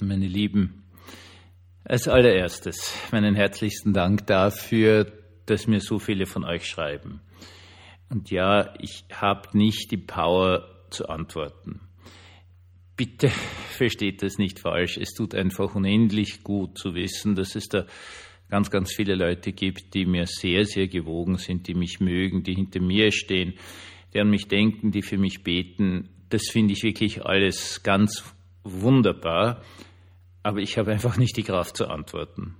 Meine Lieben, als allererstes meinen herzlichsten Dank dafür, dass mir so viele von euch schreiben. Und ja, ich habe nicht die Power zu antworten. Bitte versteht das nicht falsch. Es tut einfach unendlich gut zu wissen, dass es da ganz, ganz viele Leute gibt, die mir sehr, sehr gewogen sind, die mich mögen, die hinter mir stehen, die an mich denken, die für mich beten. Das finde ich wirklich alles ganz wunderbar, aber ich habe einfach nicht die Kraft zu antworten.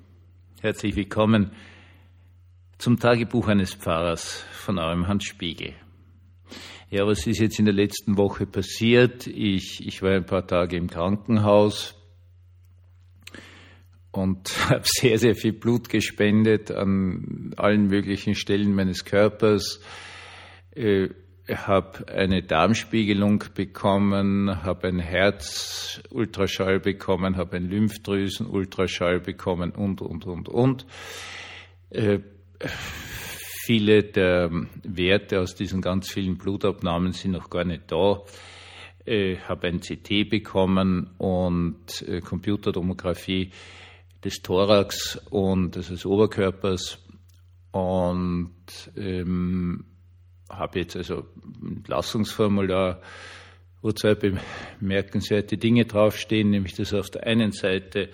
Herzlich willkommen zum Tagebuch eines Pfarrers von eurem Hans Spiegel. Ja, was ist jetzt in der letzten Woche passiert? Ich, ich war ein paar Tage im Krankenhaus und habe sehr, sehr viel Blut gespendet an allen möglichen Stellen meines Körpers. Äh, habe eine Darmspiegelung bekommen, habe ein Herzultraschall bekommen, habe ein Lymphdrüsenultraschall bekommen und, und, und, und. Äh, viele der Werte aus diesen ganz vielen Blutabnahmen sind noch gar nicht da. Ich habe ein CT bekommen und äh, Computertomographie des Thorax und des Oberkörpers und ähm, habe jetzt also ein Entlassungsformular, wo zwei bemerkenswerte Dinge draufstehen, nämlich dass auf der einen Seite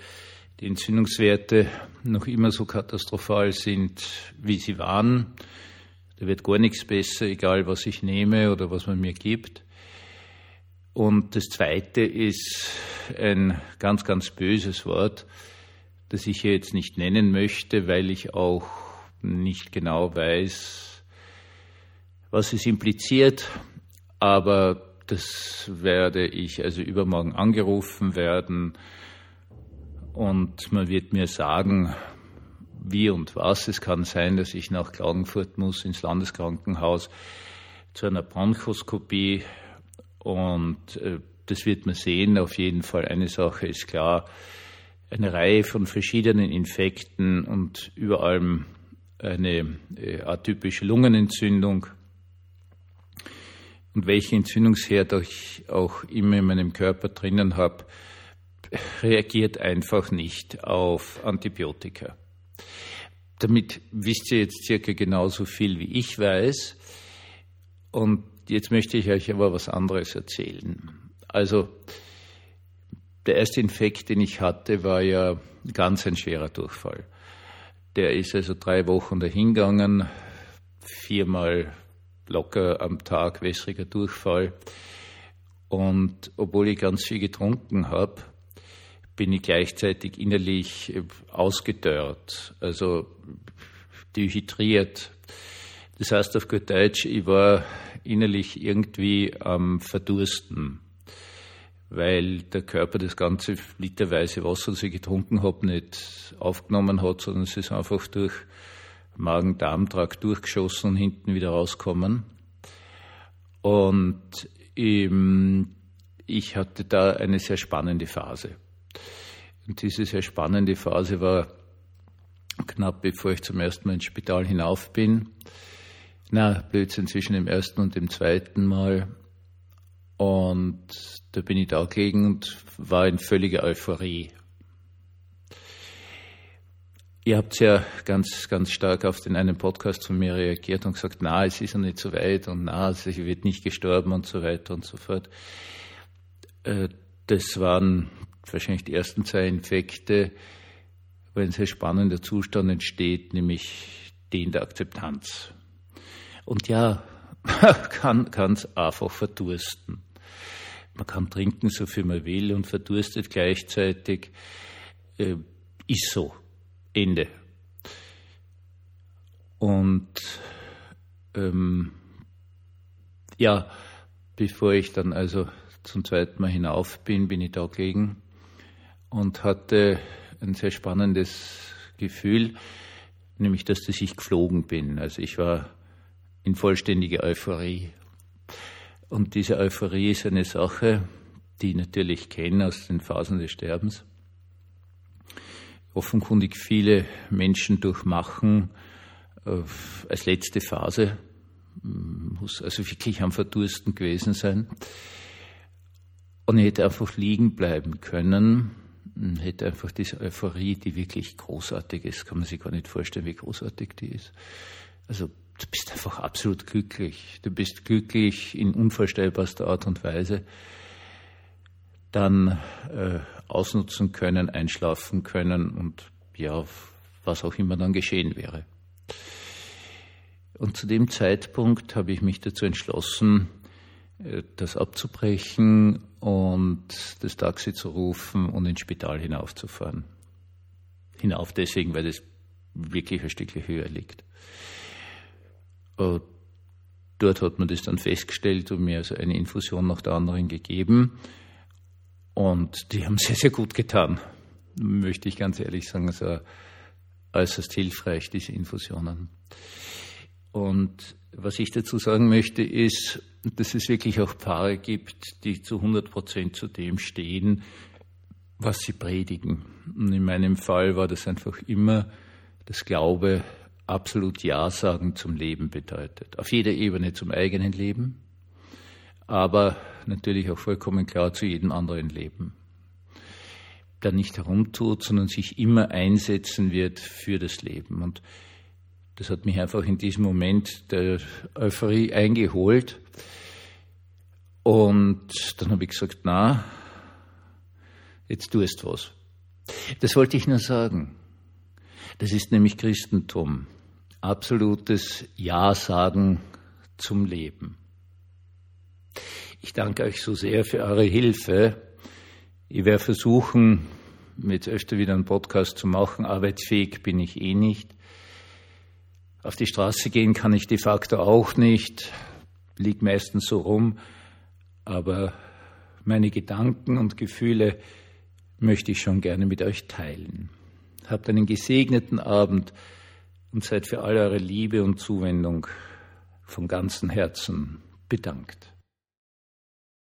die Entzündungswerte noch immer so katastrophal sind, wie sie waren. Da wird gar nichts besser, egal was ich nehme oder was man mir gibt. Und das Zweite ist ein ganz, ganz böses Wort, das ich hier jetzt nicht nennen möchte, weil ich auch nicht genau weiß, was es impliziert. Aber das werde ich also übermorgen angerufen werden und man wird mir sagen, wie und was. Es kann sein, dass ich nach Klagenfurt muss ins Landeskrankenhaus zu einer Bronchoskopie und äh, das wird man sehen. Auf jeden Fall eine Sache ist klar, eine Reihe von verschiedenen Infekten und über allem eine äh, atypische Lungenentzündung. Und welche Entzündungsherd ich auch immer in meinem Körper drinnen habe, reagiert einfach nicht auf Antibiotika. Damit wisst ihr jetzt circa genauso viel, wie ich weiß. Und jetzt möchte ich euch aber was anderes erzählen. Also, der erste Infekt, den ich hatte, war ja ganz ein schwerer Durchfall. Der ist also drei Wochen dahingegangen, viermal locker am Tag wässriger Durchfall. Und obwohl ich ganz viel getrunken habe, bin ich gleichzeitig innerlich ausgedörrt, also dehydriert. Das heißt auf gut Deutsch, ich war innerlich irgendwie am Verdursten, weil der Körper das ganze literweise Wasser, das ich getrunken habe, nicht aufgenommen hat, sondern es ist einfach durch Magen-Darm-Trakt durchgeschossen und hinten wieder rauskommen. Und ähm, ich hatte da eine sehr spannende Phase. Und diese sehr spannende Phase war knapp bevor ich zum ersten Mal ins Spital hinauf bin. Na, Blödsinn zwischen dem ersten und dem zweiten Mal. Und da bin ich da gelegen und war in völliger Euphorie. Ihr habt ja ganz, ganz stark auf den einen Podcast von mir reagiert und gesagt, na, es ist ja nicht so weit und na, sie wird nicht gestorben und so weiter und so fort. Äh, das waren wahrscheinlich die ersten zwei Infekte, wo ein sehr spannender Zustand entsteht, nämlich den der Akzeptanz. Und ja, man kann ganz einfach verdursten. Man kann trinken, so viel man will und verdurstet gleichzeitig. Äh, ist so. Ende. Und ähm, ja, bevor ich dann also zum zweiten Mal hinauf bin, bin ich da gelegen und hatte ein sehr spannendes Gefühl, nämlich dass ich geflogen bin. Also ich war in vollständiger Euphorie. Und diese Euphorie ist eine Sache, die ich natürlich kenne aus den Phasen des Sterbens. Offenkundig viele Menschen durchmachen äh, als letzte Phase, muss also wirklich am Verdursten gewesen sein. Und ich hätte einfach liegen bleiben können man hätte einfach diese Euphorie, die wirklich großartig ist, kann man sich gar nicht vorstellen, wie großartig die ist. Also du bist einfach absolut glücklich. Du bist glücklich in unvorstellbarster Art und Weise. Dann äh, ausnutzen können, einschlafen können und ja, was auch immer dann geschehen wäre. Und zu dem Zeitpunkt habe ich mich dazu entschlossen, äh, das abzubrechen und das Taxi zu rufen und ins Spital hinaufzufahren. Hinauf deswegen, weil das wirklich ein Stückchen höher liegt. Äh, dort hat man das dann festgestellt und mir also eine Infusion nach der anderen gegeben. Und die haben sehr, sehr gut getan, möchte ich ganz ehrlich sagen. Also äußerst hilfreich, diese Infusionen. Und was ich dazu sagen möchte, ist, dass es wirklich auch Paare gibt, die zu 100 Prozent zu dem stehen, was sie predigen. Und in meinem Fall war das einfach immer das Glaube, absolut Ja sagen zum Leben bedeutet. Auf jeder Ebene zum eigenen Leben, aber natürlich auch vollkommen klar zu jedem anderen Leben. Der nicht herumtut, sondern sich immer einsetzen wird für das Leben. Und das hat mich einfach in diesem Moment der Euphorie eingeholt. Und dann habe ich gesagt, na, jetzt tust was. Das wollte ich nur sagen. Das ist nämlich Christentum. Absolutes Ja-Sagen zum Leben. Ich danke euch so sehr für eure Hilfe. Ich werde versuchen, jetzt öfter wieder einen Podcast zu machen. Arbeitsfähig bin ich eh nicht. Auf die Straße gehen kann ich de facto auch nicht, liegt meistens so rum, aber meine Gedanken und Gefühle möchte ich schon gerne mit euch teilen. Habt einen gesegneten Abend und seid für all eure Liebe und Zuwendung von ganzem Herzen bedankt.